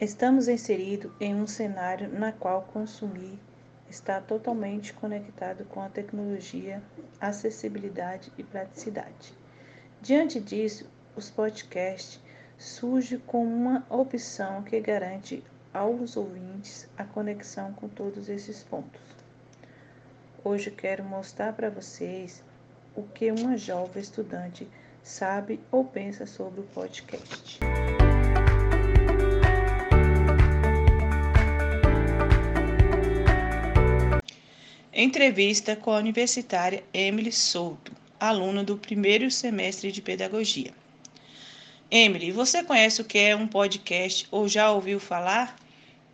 Estamos inseridos em um cenário na qual consumir está totalmente conectado com a tecnologia, acessibilidade e praticidade. Diante disso, os podcasts surgem como uma opção que garante aos ouvintes a conexão com todos esses pontos. Hoje quero mostrar para vocês o que uma jovem estudante sabe ou pensa sobre o podcast. Entrevista com a universitária Emily Souto, aluna do primeiro semestre de pedagogia. Emily, você conhece o que é um podcast ou já ouviu falar?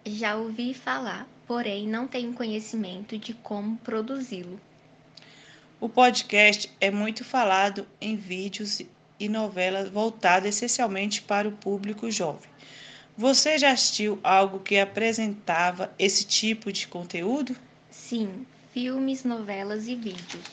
Já ouvi falar, porém não tenho conhecimento de como produzi-lo. O podcast é muito falado em vídeos e novelas voltadas essencialmente para o público jovem. Você já assistiu algo que apresentava esse tipo de conteúdo? Sim, filmes, novelas e vídeos.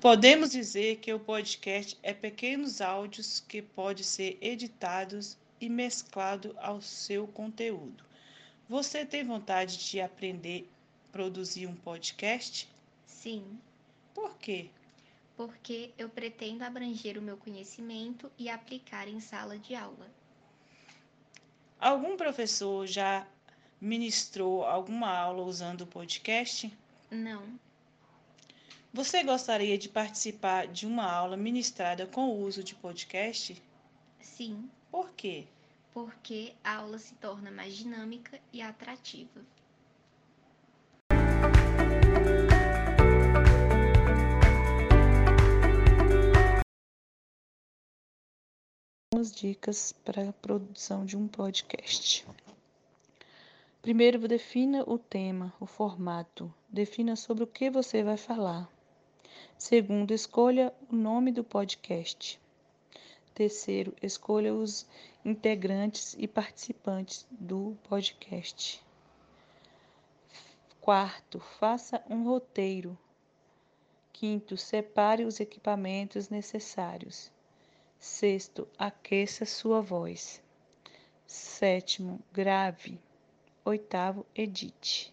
Podemos dizer que o podcast é pequenos áudios que podem ser editados e mesclado ao seu conteúdo. Você tem vontade de aprender a produzir um podcast? Sim. Por quê? Porque eu pretendo abranger o meu conhecimento e aplicar em sala de aula. Algum professor já ministrou alguma aula usando o podcast? Não. Você gostaria de participar de uma aula ministrada com o uso de podcast? Sim. Por quê? Porque a aula se torna mais dinâmica e atrativa. Algumas dicas para a produção de um podcast. Primeiro, defina o tema, o formato. Defina sobre o que você vai falar. Segundo, escolha o nome do podcast. Terceiro, escolha os integrantes e participantes do podcast. Quarto, faça um roteiro. Quinto, separe os equipamentos necessários. Sexto, aqueça sua voz. Sétimo, grave. Oitavo, edite.